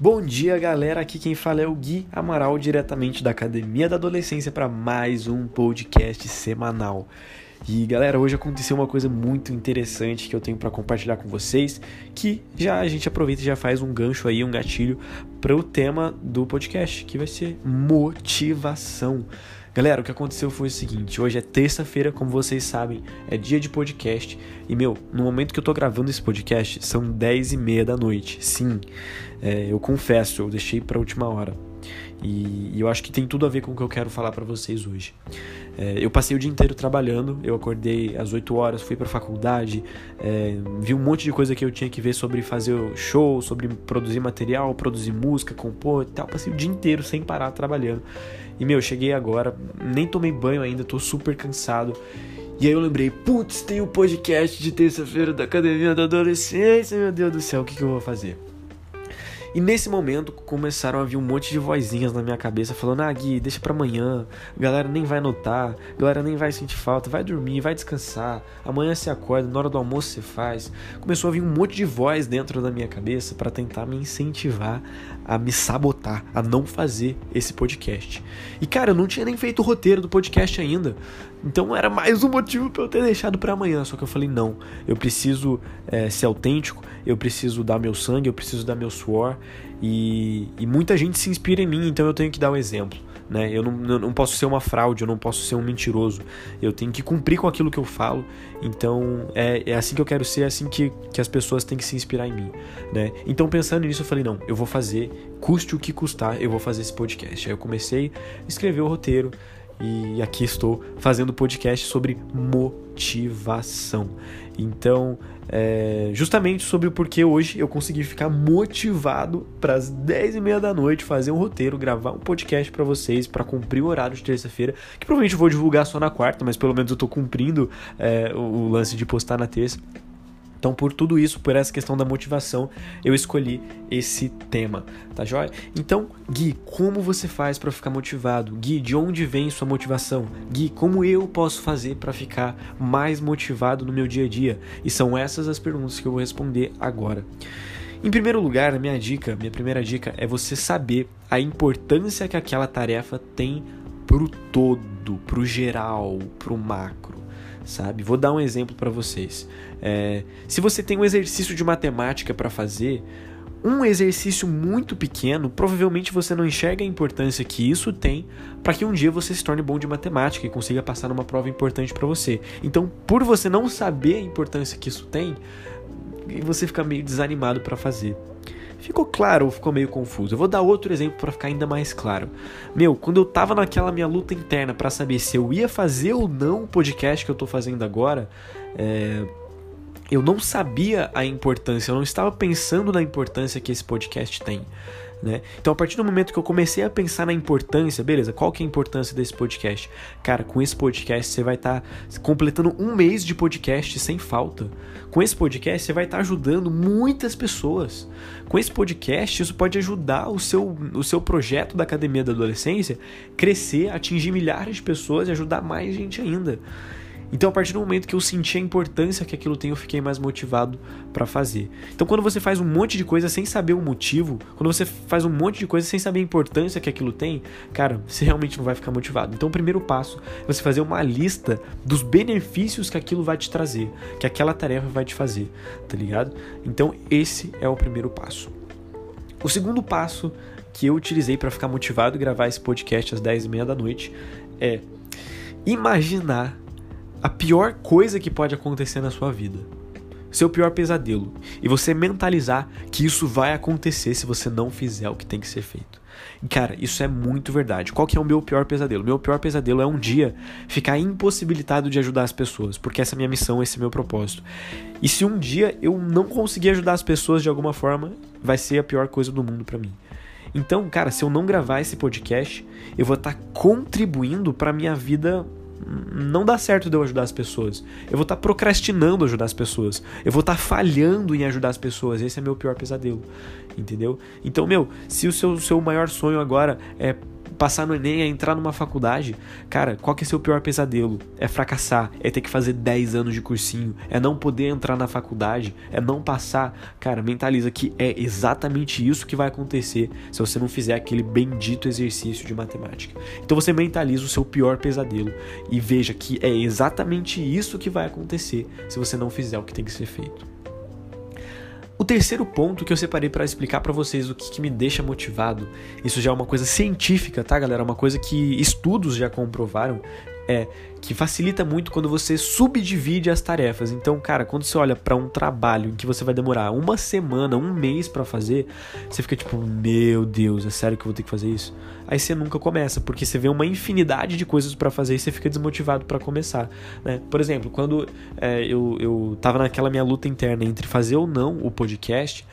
Bom dia, galera. Aqui quem fala é o Gui Amaral, diretamente da Academia da Adolescência, para mais um podcast semanal. E galera, hoje aconteceu uma coisa muito interessante que eu tenho para compartilhar com vocês, que já a gente aproveita e já faz um gancho aí, um gatilho para o tema do podcast, que vai ser motivação. Galera, o que aconteceu foi o seguinte: hoje é terça-feira, como vocês sabem, é dia de podcast. E, meu, no momento que eu tô gravando esse podcast, são 10 e meia da noite. Sim, é, eu confesso, eu deixei pra última hora. E, e, eu acho que tem tudo a ver com o que eu quero falar para vocês hoje. É, eu passei o dia inteiro trabalhando, eu acordei às 8 horas, fui pra faculdade, é, vi um monte de coisa que eu tinha que ver sobre fazer show, sobre produzir material, produzir música, compor e tal. Passei o dia inteiro sem parar trabalhando. E meu, cheguei agora, nem tomei banho ainda, tô super cansado. E aí eu lembrei, putz, tem o um podcast de terça-feira da Academia da Adolescência, meu Deus do céu, o que, que eu vou fazer? E nesse momento começaram a vir um monte de vozinhas na minha cabeça falando: Ah, Gui, deixa pra amanhã, galera nem vai notar, galera nem vai sentir falta, vai dormir, vai descansar, amanhã você acorda, na hora do almoço você faz. Começou a vir um monte de voz dentro da minha cabeça para tentar me incentivar a me sabotar, a não fazer esse podcast. E cara, eu não tinha nem feito o roteiro do podcast ainda. Então era mais um motivo para eu ter deixado para amanhã. Só que eu falei: não, eu preciso é, ser autêntico, eu preciso dar meu sangue, eu preciso dar meu suor. E, e muita gente se inspira em mim, então eu tenho que dar um exemplo. Né? Eu, não, eu não posso ser uma fraude, eu não posso ser um mentiroso. Eu tenho que cumprir com aquilo que eu falo. Então é, é assim que eu quero ser, é assim que, que as pessoas têm que se inspirar em mim. Né? Então pensando nisso, eu falei: não, eu vou fazer, custe o que custar, eu vou fazer esse podcast. Aí eu comecei a escrever o roteiro e aqui estou fazendo podcast sobre motivação. Então, é, justamente sobre o porquê hoje eu consegui ficar motivado para as 10 e meia da noite fazer um roteiro, gravar um podcast para vocês, para cumprir o horário de terça-feira, que provavelmente eu vou divulgar só na quarta, mas pelo menos eu estou cumprindo é, o, o lance de postar na terça. Então, por tudo isso, por essa questão da motivação, eu escolhi esse tema, tá joia? Então, Gui, como você faz para ficar motivado? Gui, de onde vem sua motivação? Gui, como eu posso fazer para ficar mais motivado no meu dia a dia? E são essas as perguntas que eu vou responder agora. Em primeiro lugar, a minha dica, minha primeira dica é você saber a importância que aquela tarefa tem pro todo, pro geral, pro macro sabe? Vou dar um exemplo para vocês. É, se você tem um exercício de matemática para fazer, um exercício muito pequeno, provavelmente você não enxerga a importância que isso tem para que um dia você se torne bom de matemática e consiga passar numa prova importante para você. Então, por você não saber a importância que isso tem, você fica meio desanimado para fazer. Ficou claro ou ficou meio confuso? Eu vou dar outro exemplo para ficar ainda mais claro. Meu, quando eu tava naquela minha luta interna para saber se eu ia fazer ou não o podcast que eu tô fazendo agora, é... eu não sabia a importância, eu não estava pensando na importância que esse podcast tem. Né? Então, a partir do momento que eu comecei a pensar na importância, beleza, qual que é a importância desse podcast? Cara, com esse podcast você vai estar tá completando um mês de podcast sem falta. Com esse podcast você vai estar tá ajudando muitas pessoas. Com esse podcast isso pode ajudar o seu, o seu projeto da Academia da Adolescência crescer, atingir milhares de pessoas e ajudar mais gente ainda. Então, a partir do momento que eu senti a importância que aquilo tem, eu fiquei mais motivado para fazer. Então, quando você faz um monte de coisa sem saber o motivo, quando você faz um monte de coisa sem saber a importância que aquilo tem, cara, você realmente não vai ficar motivado. Então, o primeiro passo é você fazer uma lista dos benefícios que aquilo vai te trazer, que aquela tarefa vai te fazer, tá ligado? Então, esse é o primeiro passo. O segundo passo que eu utilizei para ficar motivado e gravar esse podcast às 10h30 da noite é imaginar a pior coisa que pode acontecer na sua vida. Seu pior pesadelo. E você mentalizar que isso vai acontecer se você não fizer o que tem que ser feito. E, cara, isso é muito verdade. Qual que é o meu pior pesadelo? Meu pior pesadelo é um dia ficar impossibilitado de ajudar as pessoas, porque essa é a minha missão, esse é meu propósito. E se um dia eu não conseguir ajudar as pessoas de alguma forma, vai ser a pior coisa do mundo para mim. Então, cara, se eu não gravar esse podcast, eu vou estar tá contribuindo para minha vida não dá certo de eu ajudar as pessoas. Eu vou estar tá procrastinando ajudar as pessoas. Eu vou estar tá falhando em ajudar as pessoas. Esse é meu pior pesadelo. Entendeu? Então, meu, se o seu, seu maior sonho agora é passar no Enem, é entrar numa faculdade, cara, qual que é seu pior pesadelo? É fracassar, é ter que fazer 10 anos de cursinho, é não poder entrar na faculdade, é não passar. Cara, mentaliza que é exatamente isso que vai acontecer se você não fizer aquele bendito exercício de matemática. Então você mentaliza o seu pior pesadelo e veja que é exatamente isso que vai acontecer se você não fizer o que tem que ser feito. O terceiro ponto que eu separei para explicar para vocês o que, que, me deixa motivado, isso já é uma coisa científica, tá, galera? Uma coisa que estudos já comprovaram, é que facilita muito quando você subdivide as tarefas. Então, cara, quando você olha para um trabalho em que você vai demorar uma semana, um mês para fazer, você fica tipo, meu Deus, é sério que eu vou ter que fazer isso? Aí você nunca começa, porque você vê uma infinidade de coisas para fazer e você fica desmotivado para começar. Né? Por exemplo, quando é, eu, eu tava naquela minha luta interna entre fazer ou não o podcast,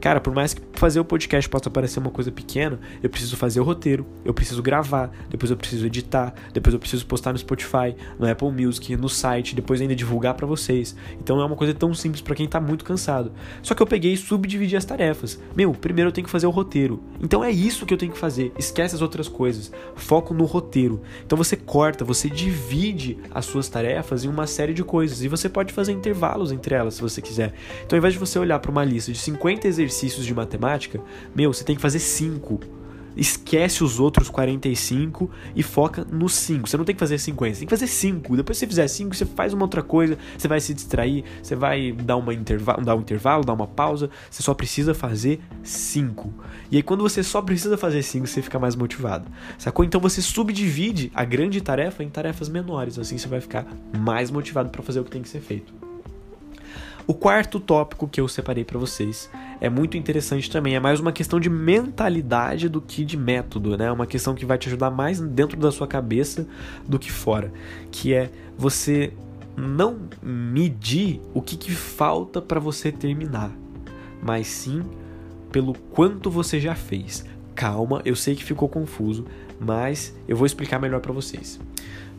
cara, por mais que fazer o podcast possa parecer uma coisa pequena, eu preciso fazer o roteiro, eu preciso gravar, depois eu preciso editar, depois eu preciso postar no Spotify, no Apple Music, no site, depois ainda divulgar para vocês. Então é uma coisa tão simples para quem tá muito cansado. Só que eu peguei e subdividi as tarefas. Meu, primeiro eu tenho que fazer o roteiro. Então é isso que eu tenho que fazer. Esquece as outras coisas. Foco no roteiro. Então você corta, você divide as suas tarefas em uma série de coisas e você pode fazer intervalos entre elas se você quiser. Então ao invés de você olhar para uma lista de 50 exercícios de matemática, meu, você tem que fazer 5 esquece os outros 45 e foca nos 5. Você não tem que fazer 50, você tem que fazer 5. Depois que você fizer 5, você faz uma outra coisa, você vai se distrair, você vai dar, uma intervalo, dar um intervalo, dar uma pausa, você só precisa fazer 5. E aí quando você só precisa fazer 5, você fica mais motivado. Sacou? Então você subdivide a grande tarefa em tarefas menores, assim você vai ficar mais motivado para fazer o que tem que ser feito. O quarto tópico que eu separei para vocês é muito interessante também. É mais uma questão de mentalidade do que de método, né? É uma questão que vai te ajudar mais dentro da sua cabeça do que fora, que é você não medir o que, que falta para você terminar, mas sim pelo quanto você já fez. Calma, eu sei que ficou confuso, mas eu vou explicar melhor para vocês.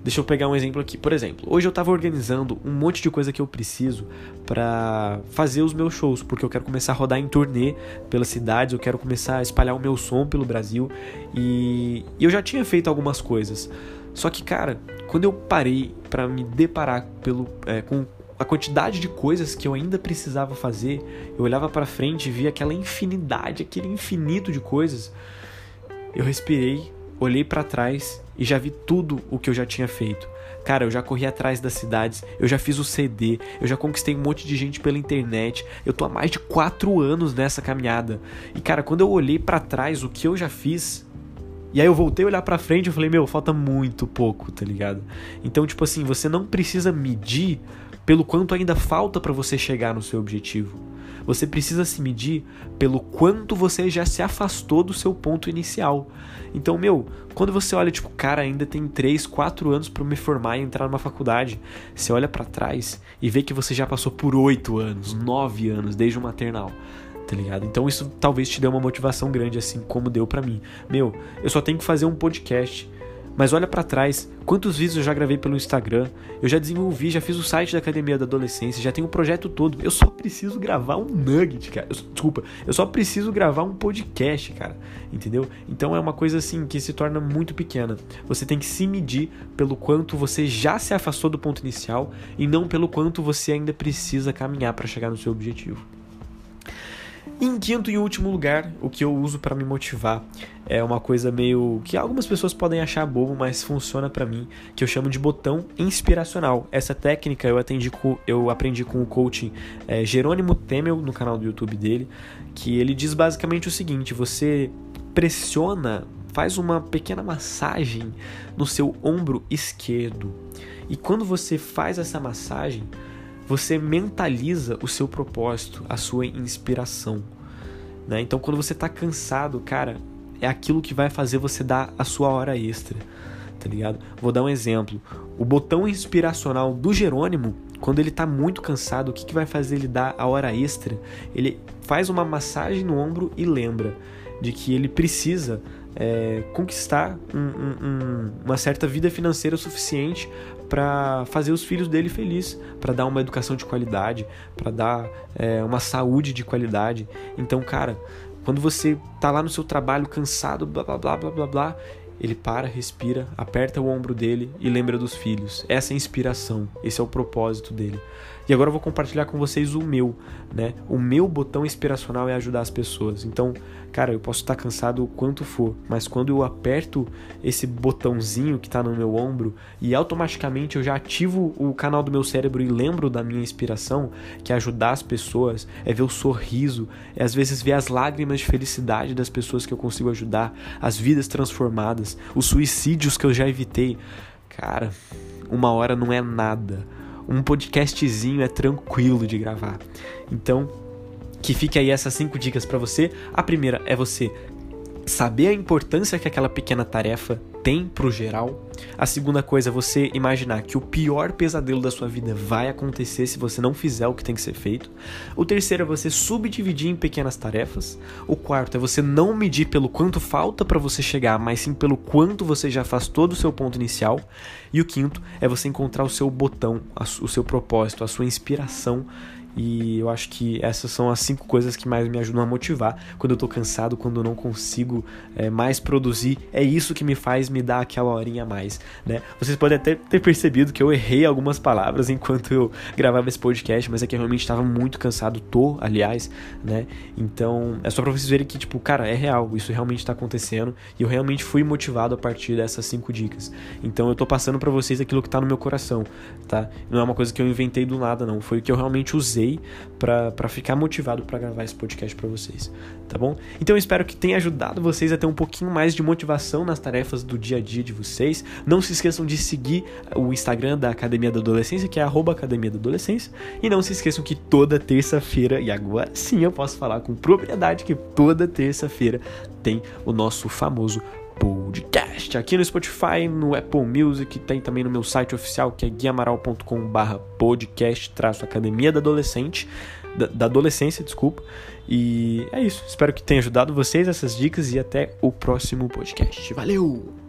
Deixa eu pegar um exemplo aqui. Por exemplo, hoje eu estava organizando um monte de coisa que eu preciso para fazer os meus shows, porque eu quero começar a rodar em turnê pelas cidades, eu quero começar a espalhar o meu som pelo Brasil e, e eu já tinha feito algumas coisas. Só que, cara, quando eu parei para me deparar pelo, é, com a quantidade de coisas que eu ainda precisava fazer, eu olhava para frente e via aquela infinidade, aquele infinito de coisas. Eu respirei, olhei para trás e já vi tudo o que eu já tinha feito. Cara, eu já corri atrás das cidades, eu já fiz o CD, eu já conquistei um monte de gente pela internet. Eu tô há mais de quatro anos nessa caminhada. E cara, quando eu olhei para trás o que eu já fiz, e aí eu voltei a olhar para frente e falei, meu, falta muito pouco, tá ligado? Então, tipo assim, você não precisa medir pelo quanto ainda falta para você chegar no seu objetivo. Você precisa se medir pelo quanto você já se afastou do seu ponto inicial. Então, meu, quando você olha, tipo, cara, ainda tem 3, 4 anos para me formar e entrar numa faculdade, você olha para trás e vê que você já passou por 8 anos, 9 anos, desde o maternal tá ligado? Então isso talvez te dê uma motivação grande, assim como deu para mim. Meu, eu só tenho que fazer um podcast mas olha para trás, quantos vídeos eu já gravei pelo Instagram, eu já desenvolvi, já fiz o site da Academia da Adolescência, já tenho o um projeto todo. Eu só preciso gravar um nugget, cara. Eu, desculpa, eu só preciso gravar um podcast, cara. Entendeu? Então é uma coisa assim que se torna muito pequena. Você tem que se medir pelo quanto você já se afastou do ponto inicial e não pelo quanto você ainda precisa caminhar para chegar no seu objetivo. Em quinto e último lugar, o que eu uso para me motivar é uma coisa meio que algumas pessoas podem achar bobo, mas funciona para mim, que eu chamo de botão inspiracional. Essa técnica eu, atendi com, eu aprendi com o coaching é, Jerônimo Temel no canal do YouTube dele, que ele diz basicamente o seguinte: você pressiona, faz uma pequena massagem no seu ombro esquerdo. E quando você faz essa massagem, você mentaliza o seu propósito, a sua inspiração. Né? Então, quando você está cansado, cara, é aquilo que vai fazer você dar a sua hora extra, tá ligado? Vou dar um exemplo. O botão inspiracional do Jerônimo, quando ele está muito cansado, o que, que vai fazer ele dar a hora extra? Ele faz uma massagem no ombro e lembra de que ele precisa é, conquistar um, um, um, uma certa vida financeira suficiente para fazer os filhos dele felizes, para dar uma educação de qualidade, para dar é, uma saúde de qualidade. Então, cara, quando você tá lá no seu trabalho cansado, blá blá blá blá blá blá, ele para, respira, aperta o ombro dele e lembra dos filhos. Essa é a inspiração, esse é o propósito dele. E agora eu vou compartilhar com vocês o meu, né? O meu botão inspiracional é ajudar as pessoas. Então, cara, eu posso estar cansado o quanto for, mas quando eu aperto esse botãozinho que está no meu ombro e automaticamente eu já ativo o canal do meu cérebro e lembro da minha inspiração, que é ajudar as pessoas, é ver o sorriso, é às vezes ver as lágrimas de felicidade das pessoas que eu consigo ajudar, as vidas transformadas, os suicídios que eu já evitei. Cara, uma hora não é nada um podcastzinho é tranquilo de gravar. Então, que fique aí essas cinco dicas para você. A primeira é você saber a importância que aquela pequena tarefa tem pro geral. A segunda coisa é você imaginar que o pior pesadelo da sua vida vai acontecer se você não fizer o que tem que ser feito. O terceiro é você subdividir em pequenas tarefas. O quarto é você não medir pelo quanto falta para você chegar, mas sim pelo quanto você já faz todo o seu ponto inicial. E o quinto é você encontrar o seu botão, o seu propósito, a sua inspiração e eu acho que essas são as cinco coisas que mais me ajudam a motivar quando eu tô cansado, quando eu não consigo é, mais produzir. É isso que me faz me dar aquela horinha a mais, né? Vocês podem até ter percebido que eu errei algumas palavras enquanto eu gravava esse podcast, mas é que eu realmente estava muito cansado, tô, aliás, né? Então, é só pra vocês verem que, tipo, cara, é real, isso realmente tá acontecendo e eu realmente fui motivado a partir dessas cinco dicas. Então, eu tô passando para vocês aquilo que tá no meu coração, tá? Não é uma coisa que eu inventei do nada, não. Foi o que eu realmente usei usei para ficar motivado para gravar esse podcast para vocês, tá bom? Então eu espero que tenha ajudado vocês a ter um pouquinho mais de motivação nas tarefas do dia a dia de vocês. Não se esqueçam de seguir o Instagram da Academia da Adolescência, que é Academia da Adolescência, e não se esqueçam que toda terça-feira, e agora sim eu posso falar com propriedade que toda terça-feira tem o nosso famoso podcast aqui no Spotify, no Apple Music, tem também no meu site oficial que é guiamaral.com/barra podcast traço academia da adolescente da, da, adolescência, desculpa. E é isso. Espero que tenha ajudado vocês essas dicas e até o próximo podcast. Valeu!